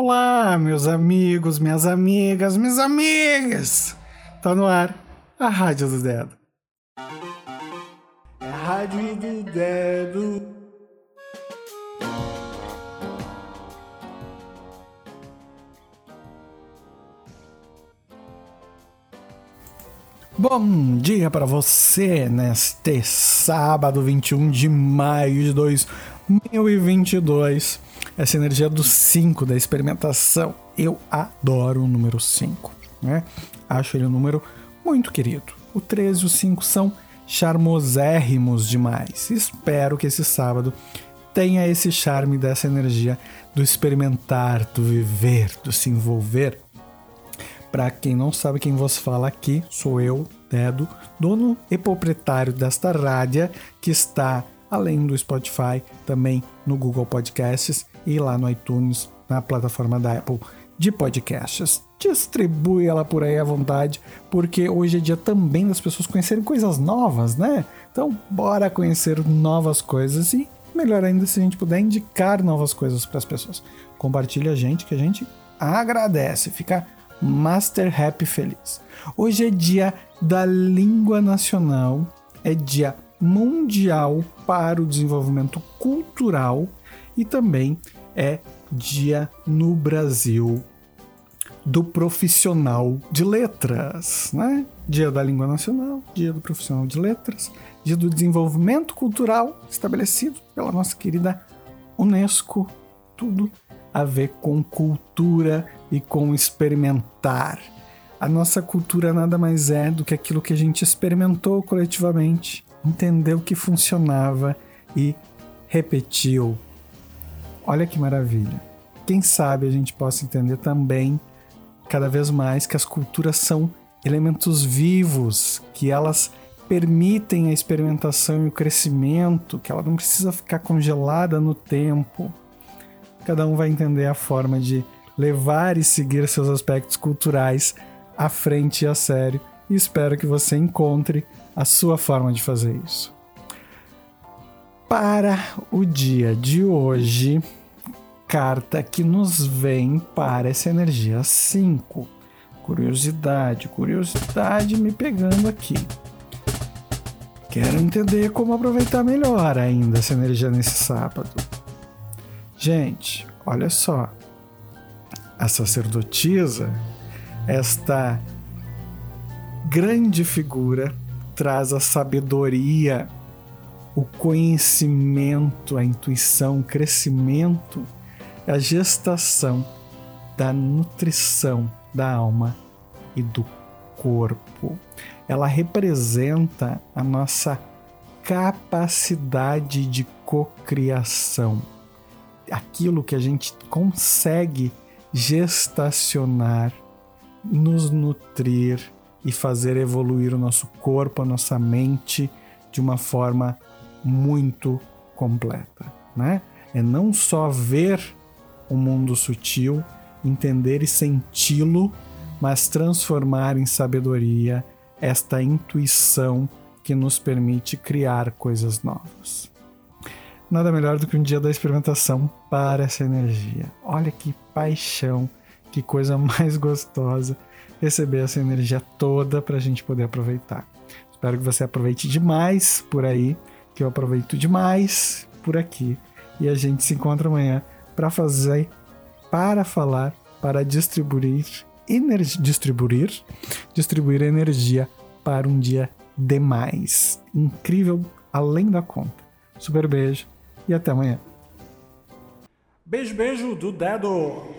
Olá, meus amigos, minhas amigas, minhas amigas! Tá no ar a Rádio do Dedo. É a Rádio do Dedo. Bom dia para você neste sábado 21 de maio de 2022 essa energia do 5, da experimentação. Eu adoro o número 5, né? Acho ele um número muito querido. O 13 e o 5 são charmosérrimos demais. Espero que esse sábado tenha esse charme dessa energia do experimentar, do viver, do se envolver. Para quem não sabe quem vos fala aqui, sou eu, Dedo, dono e proprietário desta rádio que está além do Spotify, também no Google Podcasts e lá no iTunes, na plataforma da Apple de podcasts. Distribui ela por aí à vontade, porque hoje é dia também das pessoas conhecerem coisas novas, né? Então, bora conhecer novas coisas e melhor ainda se a gente puder indicar novas coisas para as pessoas. Compartilhe a gente que a gente agradece, fica master happy feliz. Hoje é dia da língua nacional, é dia mundial para o desenvolvimento cultural e também é dia no Brasil do profissional de letras, né? Dia da língua nacional, dia do profissional de letras, dia do desenvolvimento cultural estabelecido pela nossa querida Unesco, tudo a ver com cultura e com experimentar. A nossa cultura nada mais é do que aquilo que a gente experimentou coletivamente, entendeu que funcionava e repetiu Olha que maravilha. Quem sabe a gente possa entender também cada vez mais que as culturas são elementos vivos, que elas permitem a experimentação e o crescimento, que ela não precisa ficar congelada no tempo. Cada um vai entender a forma de levar e seguir seus aspectos culturais à frente e a sério, e espero que você encontre a sua forma de fazer isso. Para o dia de hoje, carta que nos vem para essa energia 5. Curiosidade, curiosidade me pegando aqui. Quero entender como aproveitar melhor ainda essa energia nesse sábado. Gente, olha só. A sacerdotisa, esta grande figura, traz a sabedoria, o conhecimento, a intuição, o crescimento a gestação da nutrição da alma e do corpo. Ela representa a nossa capacidade de cocriação, aquilo que a gente consegue gestacionar, nos nutrir e fazer evoluir o nosso corpo, a nossa mente de uma forma muito completa, né? É não só ver o mundo sutil, entender e senti-lo, mas transformar em sabedoria esta intuição que nos permite criar coisas novas. Nada melhor do que um dia da experimentação para essa energia. Olha que paixão, que coisa mais gostosa receber essa energia toda para a gente poder aproveitar. Espero que você aproveite demais por aí, que eu aproveito demais por aqui. E a gente se encontra amanhã para fazer, para falar, para distribuir, energia, distribuir, distribuir energia para um dia demais. Incrível além da conta. Super beijo e até amanhã. Beijo, beijo do dedo.